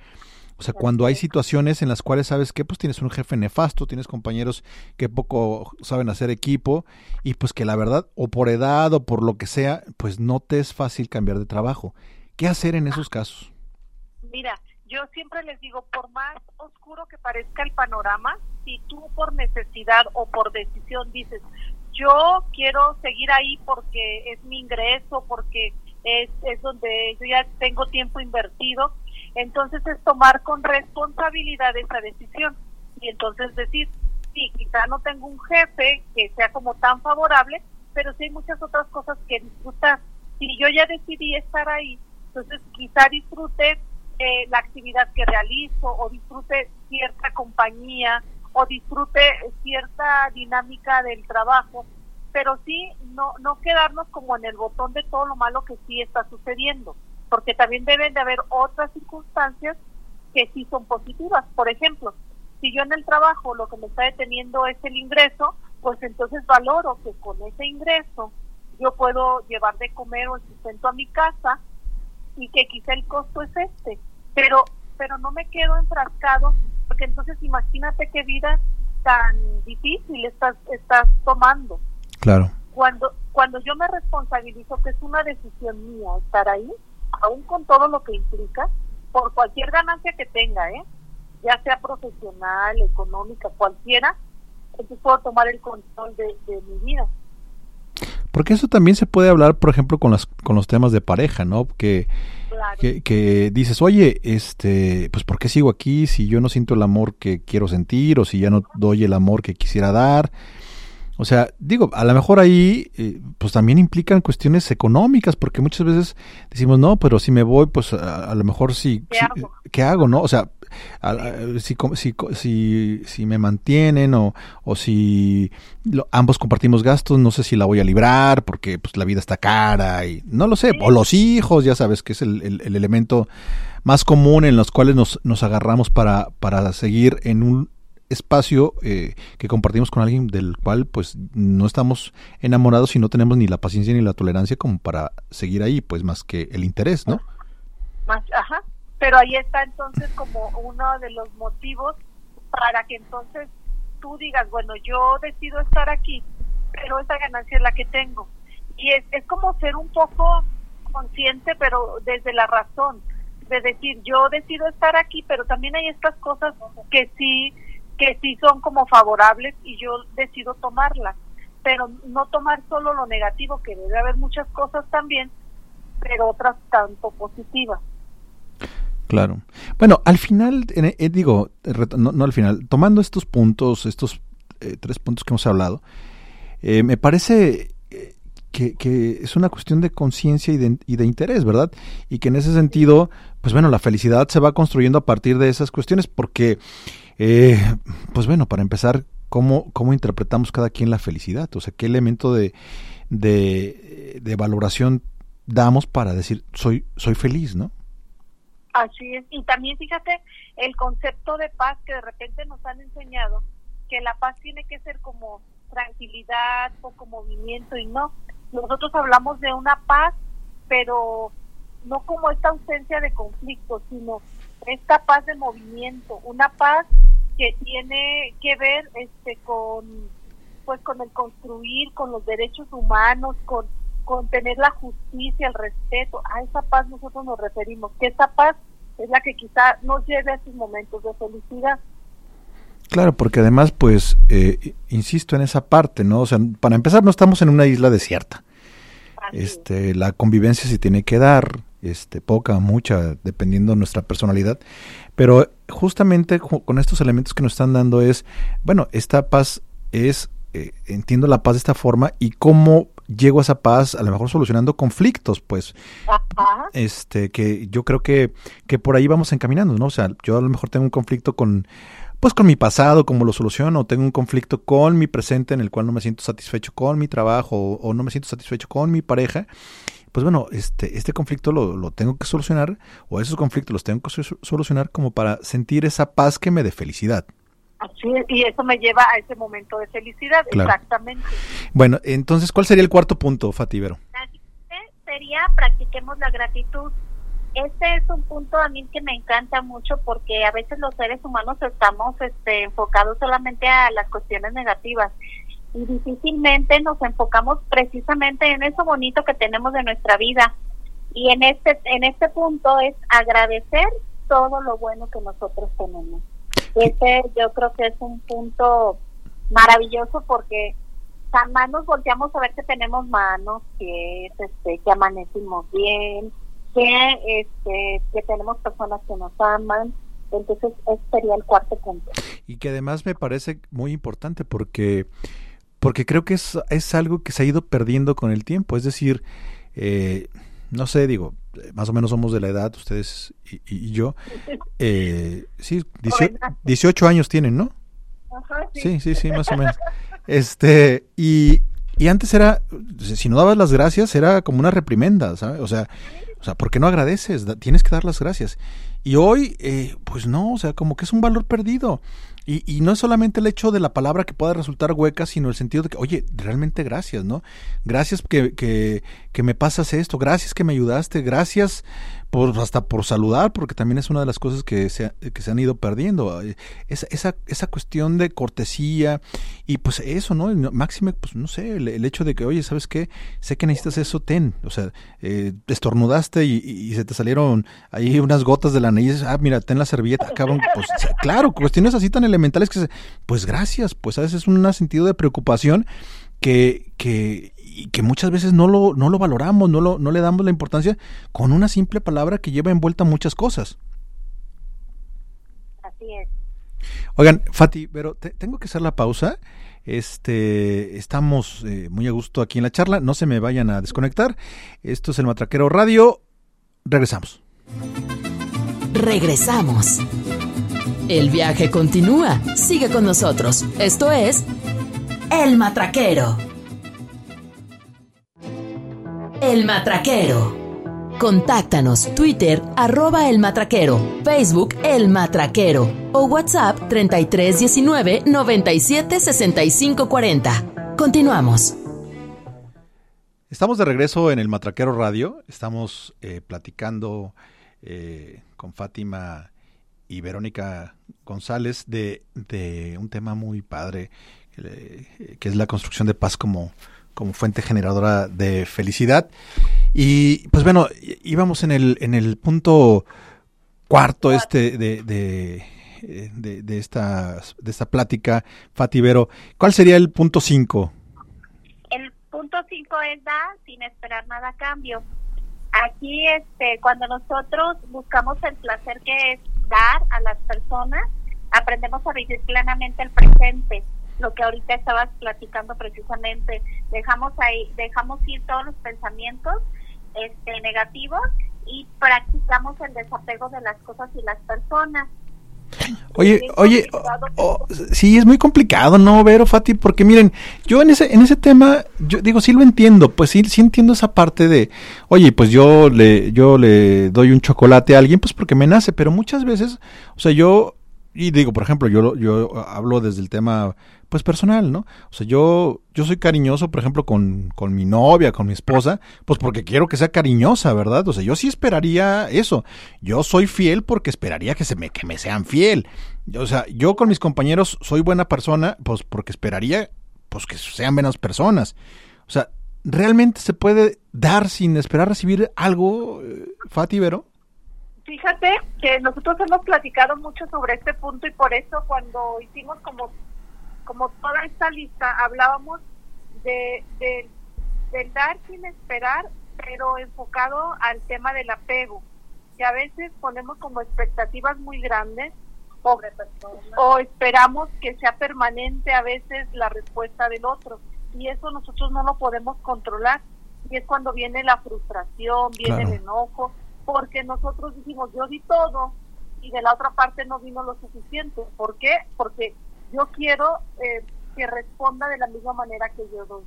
Speaker 2: O sea, cuando hay situaciones en las cuales sabes que pues tienes un jefe nefasto, tienes compañeros que poco saben hacer equipo y pues que la verdad o por edad o por lo que sea, pues no te es fácil cambiar de trabajo. ¿Qué hacer en esos casos?
Speaker 5: Mira, yo siempre les digo, por más oscuro que parezca el panorama, si tú por necesidad o por decisión dices, yo quiero seguir ahí porque es mi ingreso, porque es, es donde yo ya tengo tiempo invertido, entonces es tomar con responsabilidad esa decisión y entonces decir, sí, quizá no tengo un jefe que sea como tan favorable, pero sí hay muchas otras cosas que disfrutar. Si yo ya decidí estar ahí, entonces quizá disfrute eh, la actividad que realizo o disfrute cierta compañía o disfrute cierta dinámica del trabajo, pero sí no, no quedarnos como en el botón de todo lo malo que sí está sucediendo porque también deben de haber otras circunstancias que sí son positivas. Por ejemplo, si yo en el trabajo lo que me está deteniendo es el ingreso, pues entonces valoro que con ese ingreso yo puedo llevar de comer o el sustento a mi casa y que quizá el costo es este, pero pero no me quedo enfrascado porque entonces imagínate qué vida tan difícil estás estás tomando.
Speaker 2: Claro.
Speaker 5: Cuando cuando yo me responsabilizo que es una decisión mía estar ahí, aún con todo lo que implica, por cualquier ganancia que tenga, ¿eh? ya sea profesional, económica, cualquiera, entonces puedo tomar el control de, mi vida.
Speaker 2: Porque eso también se puede hablar, por ejemplo, con, las, con los temas de pareja, ¿no? Que, que, que, dices, oye, este, pues ¿por qué sigo aquí si yo no siento el amor que quiero sentir o si ya no doy el amor que quisiera dar? O sea, digo, a lo mejor ahí eh, pues también implican cuestiones económicas, porque muchas veces decimos, no, pero si me voy, pues a, lo mejor sí, ¿qué, hago? no? O sea, si, si, si, me mantienen o, o si ambos compartimos gastos, no sé si la voy a librar porque pues la vida está cara y no lo sé, o los hijos, ya sabes que es el, el elemento más común en los cuales nos, nos agarramos para, para seguir en un espacio eh, que compartimos con alguien del cual pues no estamos enamorados y no tenemos ni la paciencia ni la tolerancia como para seguir ahí, pues más que el interés, ¿no?
Speaker 5: Más, ajá, pero ahí está entonces como uno de los motivos para que entonces tú digas, bueno, yo decido estar aquí, pero esa ganancia es la que tengo. Y es, es como ser un poco consciente, pero desde la razón, de decir, yo decido estar aquí, pero también hay estas cosas que sí que sí son como favorables y yo decido tomarlas, pero no tomar solo lo negativo, que debe haber muchas cosas también, pero otras tanto positivas.
Speaker 2: Claro. Bueno, al final, eh, digo, no, al final, tomando estos puntos, estos eh, tres puntos que hemos hablado, eh, me parece que, que, es una cuestión de conciencia y de, interés, ¿verdad? Y que en ese sentido, pues bueno, la felicidad se va construyendo a partir de esas cuestiones, porque eh, pues bueno, para empezar, ¿cómo, ¿cómo interpretamos cada quien la felicidad? O sea, ¿qué elemento de, de, valoración damos para decir soy, soy feliz, ¿no?
Speaker 5: Así es. Y también fíjate el concepto de paz que de repente nos han enseñado, que la paz tiene que ser como tranquilidad, poco movimiento y no. Nosotros hablamos de una paz, pero no como esta ausencia de conflicto, sino esta paz de movimiento, una paz que tiene que ver este con pues con el construir, con los derechos humanos, con con tener la justicia, el respeto, a esa paz nosotros nos referimos, que esa paz es la que quizá nos lleve a esos momentos de felicidad.
Speaker 2: Claro, porque además, pues, eh, insisto en esa parte, ¿no? O sea, para empezar, no estamos en una isla desierta. este, la convivencia se tiene que dar, este, poca, mucha, dependiendo de nuestra personalidad. Pero justamente con estos elementos que nos están dando es, bueno, esta paz es, eh, entiendo la paz de esta forma y cómo llego a esa paz, a lo mejor solucionando conflictos, pues, este, que yo creo que, que por ahí vamos encaminando, ¿no? O sea, yo a lo mejor tengo un conflicto con, pues con mi pasado, cómo lo soluciono, tengo un conflicto con mi presente en el cual no me siento satisfecho con mi trabajo o, no me siento satisfecho con mi pareja, pues bueno, este, este conflicto lo, lo, tengo que solucionar o esos conflictos los tengo que solucionar como para sentir esa paz que me dé felicidad.
Speaker 5: Así es, y eso me lleva a ese momento de felicidad, exactamente.
Speaker 2: Bueno, entonces, ¿cuál sería el cuarto punto, Fativero?
Speaker 6: Sería practiquemos la gratitud. Este es un punto a mí que me encanta mucho porque a veces los seres humanos estamos este, enfocados solamente a las cuestiones negativas y difícilmente nos enfocamos precisamente en eso bonito que tenemos de nuestra vida. Y en este, en este punto es agradecer todo lo bueno que nosotros tenemos. Este yo creo que es un punto maravilloso porque jamás nos volteamos a ver que tenemos manos, que este, que amanecimos bien, que este que tenemos personas que nos aman. Entonces, ese sería el cuarto punto.
Speaker 2: Y que además me parece muy importante porque porque creo que es, es algo que se ha ido perdiendo con el tiempo. Es decir, eh, no sé, digo, más o menos somos de la edad, ustedes y, yo. Eh, sí, 18, años tienen, ¿no? sí. sí, sí, más o menos. Este, y, y antes era, si no dabas las gracias, era como una reprimenda, ¿sabes? O sea, o sea, ¿por qué no agradeces? tienes que dar las gracias. Y hoy, eh, pues no, o sea, como que es un valor perdido. Y, y, no es solamente el hecho de la palabra que pueda resultar hueca, sino el sentido de que, oye, realmente gracias, ¿no? Gracias que, que, que me pasas esto, gracias que me ayudaste, gracias por, hasta por saludar, porque también es una de las cosas que se, que se han ido perdiendo. Esa, esa, esa cuestión de cortesía y pues eso, ¿no? Máxime, pues no sé, el, hecho de que, oye, ¿sabes qué? Sé que necesitas eso, ten. O sea, eh, estornudaste y, y, se te salieron ahí unas gotas de la nariz. Ah, mira, ten la servilleta, cabrón. Pues claro, cuestiones así tan elementales que, pues gracias, pues a veces es un sentido de preocupación que, que, que muchas veces no lo, no lo valoramos, no, lo, no le damos la importancia con una simple palabra que lleva envuelta muchas cosas.
Speaker 6: Así es.
Speaker 2: Oigan, Fati, pero tengo que hacer la pausa. Este, estamos eh, muy a gusto aquí en la charla. No se me vayan a desconectar. Esto es el Matraquero Radio. Regresamos.
Speaker 3: Regresamos. El viaje continúa. Sigue con nosotros. Esto es El Matraquero. El Matraquero. Contáctanos Twitter arroba El Matraquero, Facebook El Matraquero o WhatsApp 3319 97 65 40. Continuamos.
Speaker 2: Estamos de regreso en el Matraquero Radio. Estamos eh, platicando eh, con Fátima y Verónica González de, un tema muy padre, que es la construcción de paz como, como fuente generadora de felicidad. Y pues bueno, íbamos en el, en el punto cuarto este de, de, de, esta, de esta plática, Fativero. ¿Cuál sería el punto cinco?
Speaker 6: El punto cinco es dar sin esperar nada a cambio. Aquí, este, cuando nosotros buscamos el placer que es dar a las personas, aprendemos a vivir plenamente el presente lo que ahorita estabas platicando precisamente dejamos ahí dejamos ir todos los pensamientos este negativos y practicamos el desapego de las cosas y las personas
Speaker 2: Oye, oye, sí, es muy complicado, ¿no, Vero, Fati? Porque miren, yo en ese, en ese tema, yo digo, sí lo entiendo, pues sí, sí entiendo esa parte de, oye, pues yo le, yo le doy un chocolate a alguien, pues porque me nace, pero muchas veces, o sea, yo, y digo, por ejemplo, yo, yo hablo desde el tema pues personal, ¿no? O sea, yo, yo soy cariñoso, por ejemplo, con, con mi novia, con mi esposa, pues porque quiero que sea cariñosa, ¿verdad? O sea, yo sí esperaría eso. Yo soy fiel porque esperaría que se me, que me sean fiel. O sea, yo con mis compañeros soy buena persona, pues porque esperaría, pues que sean buenas personas. O sea, ¿realmente se puede dar sin esperar recibir algo, eh, Fati Vero?
Speaker 5: Fíjate que nosotros hemos platicado mucho sobre este punto y por eso cuando hicimos como como toda esta lista, hablábamos de, de, del dar sin esperar, pero enfocado al tema del apego, que a veces ponemos como expectativas muy grandes o, o esperamos que sea permanente a veces la respuesta del otro. Y eso nosotros no lo podemos controlar. Y es cuando viene la frustración, viene el enojo, porque nosotros decimos yo di todo y de la otra parte no vino lo suficiente. ¿Por qué? Porque yo quiero eh, que responda de la misma manera que yo doy.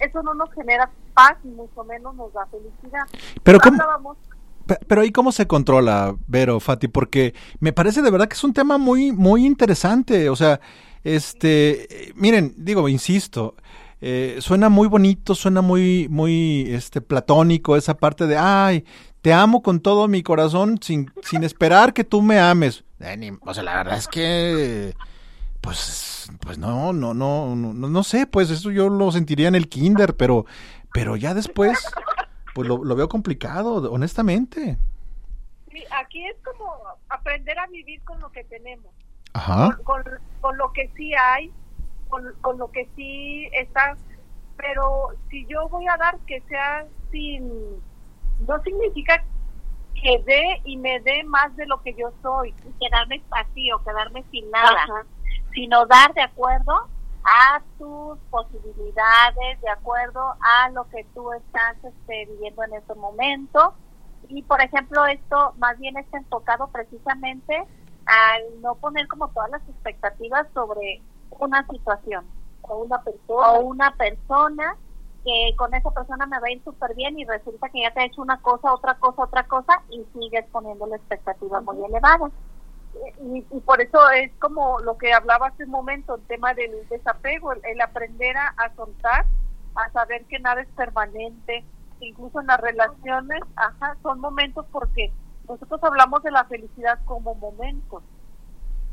Speaker 5: eso no nos genera paz y mucho menos nos da felicidad.
Speaker 2: Pero ¿cómo, pero ahí cómo se controla, Vero, Fati, porque me parece de verdad que es un tema muy, muy interesante. O sea, este, miren, digo, insisto, eh, suena muy bonito, suena muy, muy, este, platónico esa parte de, ay, te amo con todo mi corazón sin, sin esperar que tú me ames. Eh, o sea, la verdad es que, pues, pues no, no, no, no, no sé, pues eso yo lo sentiría en el kinder, pero, pero ya después, pues lo, veo complicado, honestamente.
Speaker 5: Sí, aquí es como aprender a vivir con lo que tenemos.
Speaker 2: Ajá.
Speaker 5: Con, con, lo que sí hay, con, con lo que sí está, pero si yo voy a dar que sea sin no significa que dé y me dé más de lo que yo soy.
Speaker 6: Quedarme vacío, quedarme sin nada, sino dar de acuerdo a tus posibilidades, de acuerdo a lo que tú estás este, viviendo en este momento. Y por ejemplo, esto más bien está enfocado precisamente al no poner como todas las expectativas sobre una situación
Speaker 5: o una persona
Speaker 6: o una persona que con esa persona me va a ir súper bien y resulta que ya te ha hecho una cosa, otra cosa, otra cosa y sigues poniendo la expectativa muy elevada.
Speaker 5: Y, y, por eso es como lo que hablaba hace un momento, el tema del desapego, el, aprender a, a, soltar, a saber que nada es permanente, incluso en las relaciones, ajá, son momentos porque nosotros hablamos de la felicidad como momentos.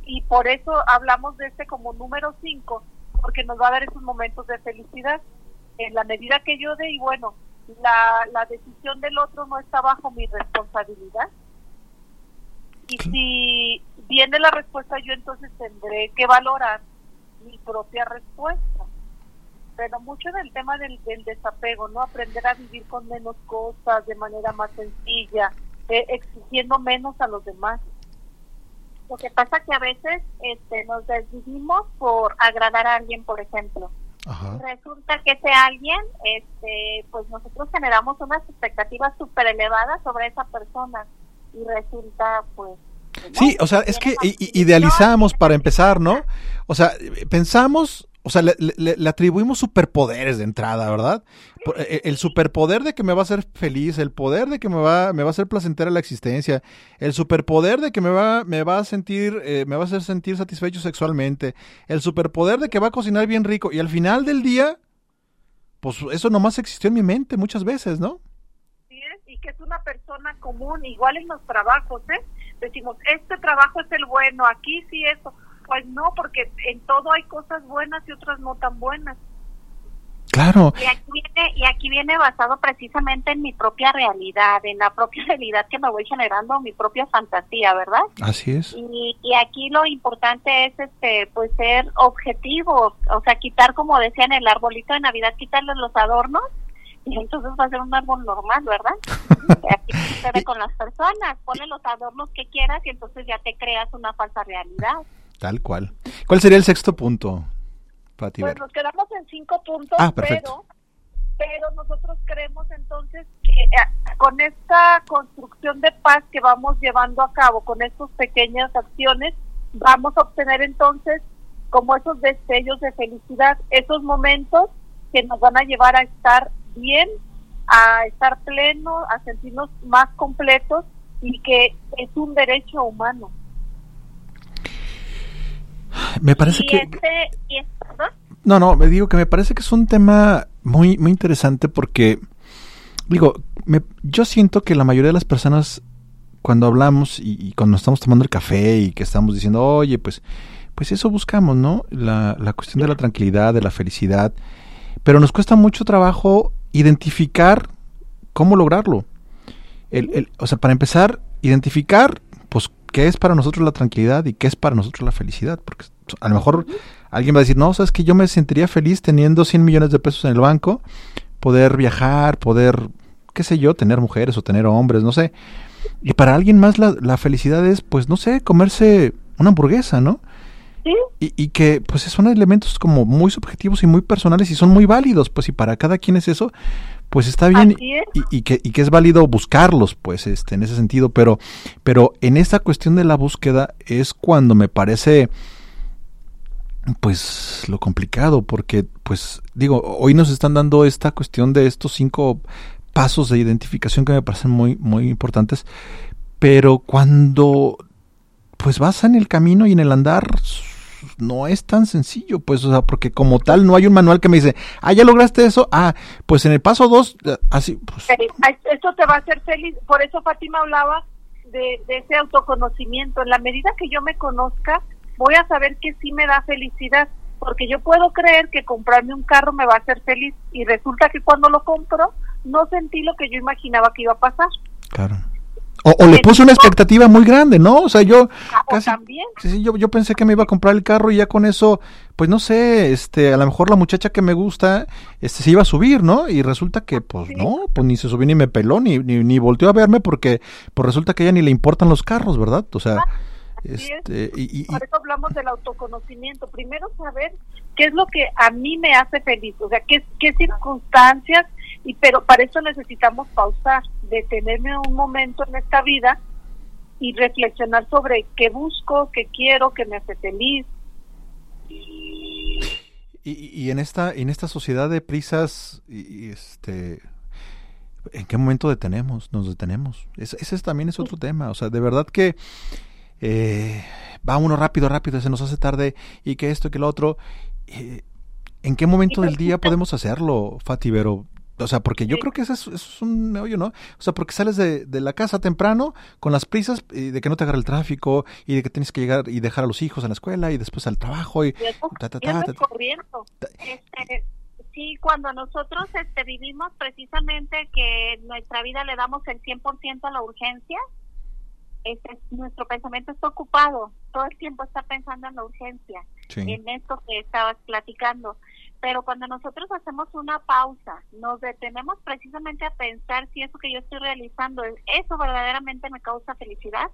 Speaker 5: Y por eso hablamos de este como número 5, porque nos va a dar esos momentos de felicidad. En la medida que yo dé y bueno, la, la decisión del otro no está bajo mi responsabilidad. Y si viene la respuesta, yo entonces tendré que valorar mi propia respuesta. Pero mucho del tema del, del desapego, ¿no? Aprender a vivir con menos cosas, de manera más sencilla, eh, exigiendo menos a los demás.
Speaker 6: Lo que pasa que a veces este, nos desvivimos por agradar a alguien, por ejemplo Resulta que ese alguien, este, pues nosotros generamos unas expectativas súper elevadas sobre esa persona y resulta pues
Speaker 2: Sí, o sea, es que idealizamos para empezar, ¿no? O sea, pensamos o sea, le, atribuimos superpoderes de entrada, ¿verdad? E, el superpoder de que me va a hacer feliz, el poder de que me va, me va a hacer placentera la existencia, el superpoder de que me va, me va a sentir, eh, me va a hacer sentir satisfecho sexualmente, el superpoder de que va a cocinar bien rico, y al final del día, pues eso nomás existió en mi mente muchas veces, ¿no?
Speaker 5: Sí, y que es una persona común, igual en los trabajos, ¿eh? Decimos, este trabajo es el bueno, aquí sí eso pues no, porque en todo hay cosas buenas y otras no tan buenas.
Speaker 2: Claro.
Speaker 6: Y aquí viene, y aquí viene basado precisamente en mi propia realidad, en la propia realidad que me voy generando, mi propia fantasía, ¿verdad?
Speaker 2: Así es.
Speaker 6: Y, y aquí lo importante es, este, pues ser objetivo, o sea, quitar, como decía en el arbolito de Navidad, quitarle los adornos y entonces va a ser un árbol normal, ¿verdad? Aquí con las personas, ponle los adornos que quieras y entonces ya te creas una falsa realidad.
Speaker 2: Tal cual. ¿Cuál sería el sexto punto,
Speaker 5: Pati? Pues nos quedamos en cinco puntos,
Speaker 2: ah,
Speaker 5: pero, pero nosotros creemos entonces que eh, con esta construcción de paz que vamos llevando a cabo, con estas pequeñas acciones, vamos a obtener entonces como esos destellos de felicidad, esos momentos que nos van a llevar a estar bien, a estar plenos, a sentirnos más completos y que es un derecho humano.
Speaker 2: Me parece que... Este, no, no, me digo que me parece que es un tema muy, muy interesante porque, digo, me, yo siento que la mayoría de las personas cuando hablamos y, cuando estamos tomando el café y que estamos diciendo, oye, pues, pues eso buscamos, ¿no? La, la cuestión de la tranquilidad, de la felicidad, pero nos cuesta mucho trabajo identificar cómo lograrlo. El, el, o sea, para empezar, identificar, pues, qué es para nosotros la tranquilidad y qué es para nosotros la felicidad. Porque a lo mejor alguien va a decir, no, sabes que yo me sentiría feliz teniendo 100 millones de pesos en el banco, poder viajar, poder, qué sé yo, tener mujeres o tener hombres, no sé. Y para alguien más la, la felicidad es, pues, no sé, comerse una hamburguesa, ¿no?
Speaker 5: ¿Sí?
Speaker 2: Y, y, que pues son elementos como muy subjetivos y muy personales y son muy válidos, pues y para cada quien es eso, pues está bien y, que, y que es válido buscarlos, pues, este, en ese sentido, pero, pero en esta cuestión de la búsqueda es cuando me parece pues lo complicado porque pues digo hoy nos están dando esta cuestión de estos cinco pasos de identificación que me parecen muy muy importantes pero cuando pues vas en el camino y en el andar no es tan sencillo, pues, o sea, porque como tal no hay un manual que me dice, ah, ya lograste eso, ah, pues en el paso dos, eh, así, pues.
Speaker 5: Esto te va a hacer feliz, por eso Fátima hablaba de, de ese autoconocimiento, en la medida que yo me conozca, voy a saber que sí me da felicidad, porque yo puedo creer que comprarme un carro me va a hacer feliz y resulta que cuando lo compro no sentí lo que yo imaginaba que iba a pasar.
Speaker 2: Claro. O, le puse una expectativa muy grande, ¿no? O sea, yo
Speaker 5: ah, casi,
Speaker 2: Sí, yo, yo pensé que me iba a comprar el carro y ya con eso, pues no sé, este, a lo mejor la muchacha que me gusta, este, se iba a subir, ¿no? Y resulta que, pues no, pues ni se subió ni me peló, ni, ni, ni volteó a verme porque, pues resulta que a ella ni le importan los carros, ¿verdad? O sea... Ah, este, y,
Speaker 5: Por eso hablamos del autoconocimiento. Primero saber qué es lo que a mí me hace feliz, o sea, qué, qué circunstancias, y pero para eso necesitamos pausar, detenerme un momento en esta vida y reflexionar sobre qué busco, qué quiero, qué me hace feliz.
Speaker 2: Y, y en esta en esta sociedad de prisas y, este ¿En qué momento detenemos? Nos detenemos. ese también es otro tema. O sea, de verdad que eh, va uno rápido, rápido, se nos hace tarde y que esto, que lo otro. Eh, ¿En qué momento del día podemos hacerlo, Fati Vero? O sea, porque yo creo que eso es, un meollo, ¿no? O sea, porque sales de, la casa temprano con las prisas y de que no te agarre el tráfico y de que tienes que llegar y dejar a los hijos en la escuela y después al trabajo y...
Speaker 6: Este, sí, cuando nosotros este, vivimos precisamente que nuestra vida le damos el 100% a la urgencia, este, nuestro pensamiento está ocupado, todo el tiempo está pensando en la urgencia, en esto que estabas platicando. Pero cuando nosotros hacemos una pausa, nos detenemos precisamente a pensar si eso que yo estoy realizando, eso verdaderamente me causa felicidad,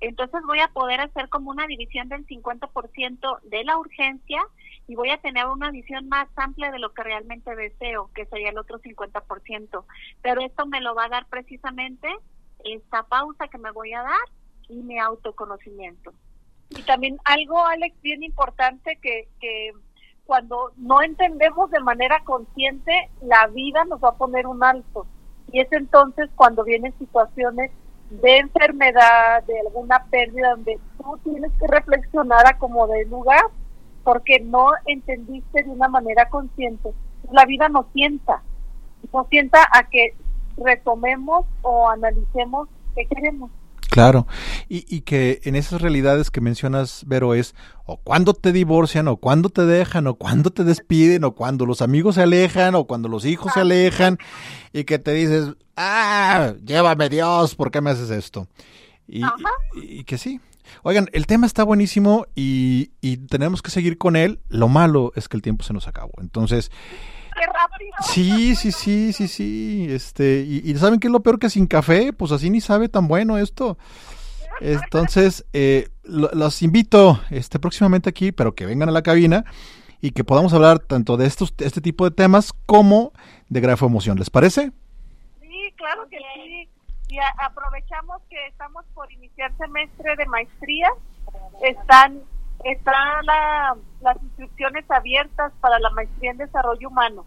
Speaker 6: entonces voy a poder hacer como una división del 50% de la urgencia y voy a tener una visión más amplia de lo que realmente deseo, que sería el otro 50%. Pero esto me lo va a dar precisamente esta pausa que me voy a dar y mi autoconocimiento.
Speaker 5: Y también algo, Alex, bien importante que, que cuando no entendemos de manera consciente, la vida nos va a poner un alto. Y es entonces cuando vienen situaciones de enfermedad, de alguna pérdida, donde tú tienes que reflexionar a como de lugar, porque no entendiste de una manera consciente. La vida nos sienta, nos sienta a que retomemos o analicemos qué queremos.
Speaker 2: Claro, y, y, que en esas realidades que mencionas, Vero, es o cuando te divorcian, o cuando te dejan, o cuando te despiden, o cuando los amigos se alejan, o cuando los hijos se alejan, y que te dices, ah, llévame Dios, ¿por qué me haces esto? Y, y, que sí. Oigan, el tema está buenísimo y, y tenemos que seguir con él. Lo malo es que el tiempo se nos acabó. Entonces, Sí, sí, sí, sí, sí. Este, y, ¿saben qué es lo peor que sin café? Pues así ni sabe tan bueno esto. Entonces, eh, los invito este, próximamente aquí, pero que vengan a la cabina y que podamos hablar tanto de estos, este tipo de temas como de emoción ¿Les parece?
Speaker 5: Sí, claro que sí. Y aprovechamos que estamos por iniciar semestre de maestría. Están están las inscripciones abiertas para la maestría en desarrollo humano.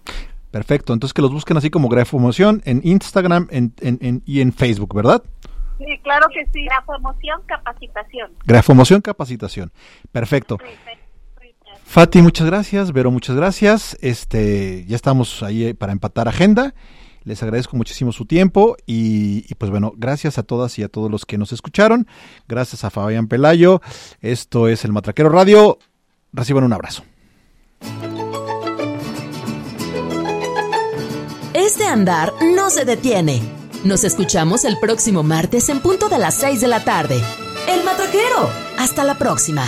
Speaker 2: Perfecto, entonces que los busquen así como Grafomoción en Instagram en, en, y en Facebook, ¿verdad?
Speaker 5: Sí, claro que sí.
Speaker 6: Grafomoción Capacitación.
Speaker 2: Grafomoción Capacitación. Perfecto. Fati, muchas gracias. Vero, muchas gracias. Este, ya estamos ahí para empatar agenda. Les agradezco muchísimo su tiempo y, pues bueno, gracias a todas y a todos los que nos escucharon. Gracias a Fabián Pelayo. Esto es el Matraquero Radio. Reciban un abrazo.
Speaker 3: Este andar no se detiene. Nos escuchamos el próximo martes en punto de las 6 de la tarde. El Matraquero. Hasta la próxima.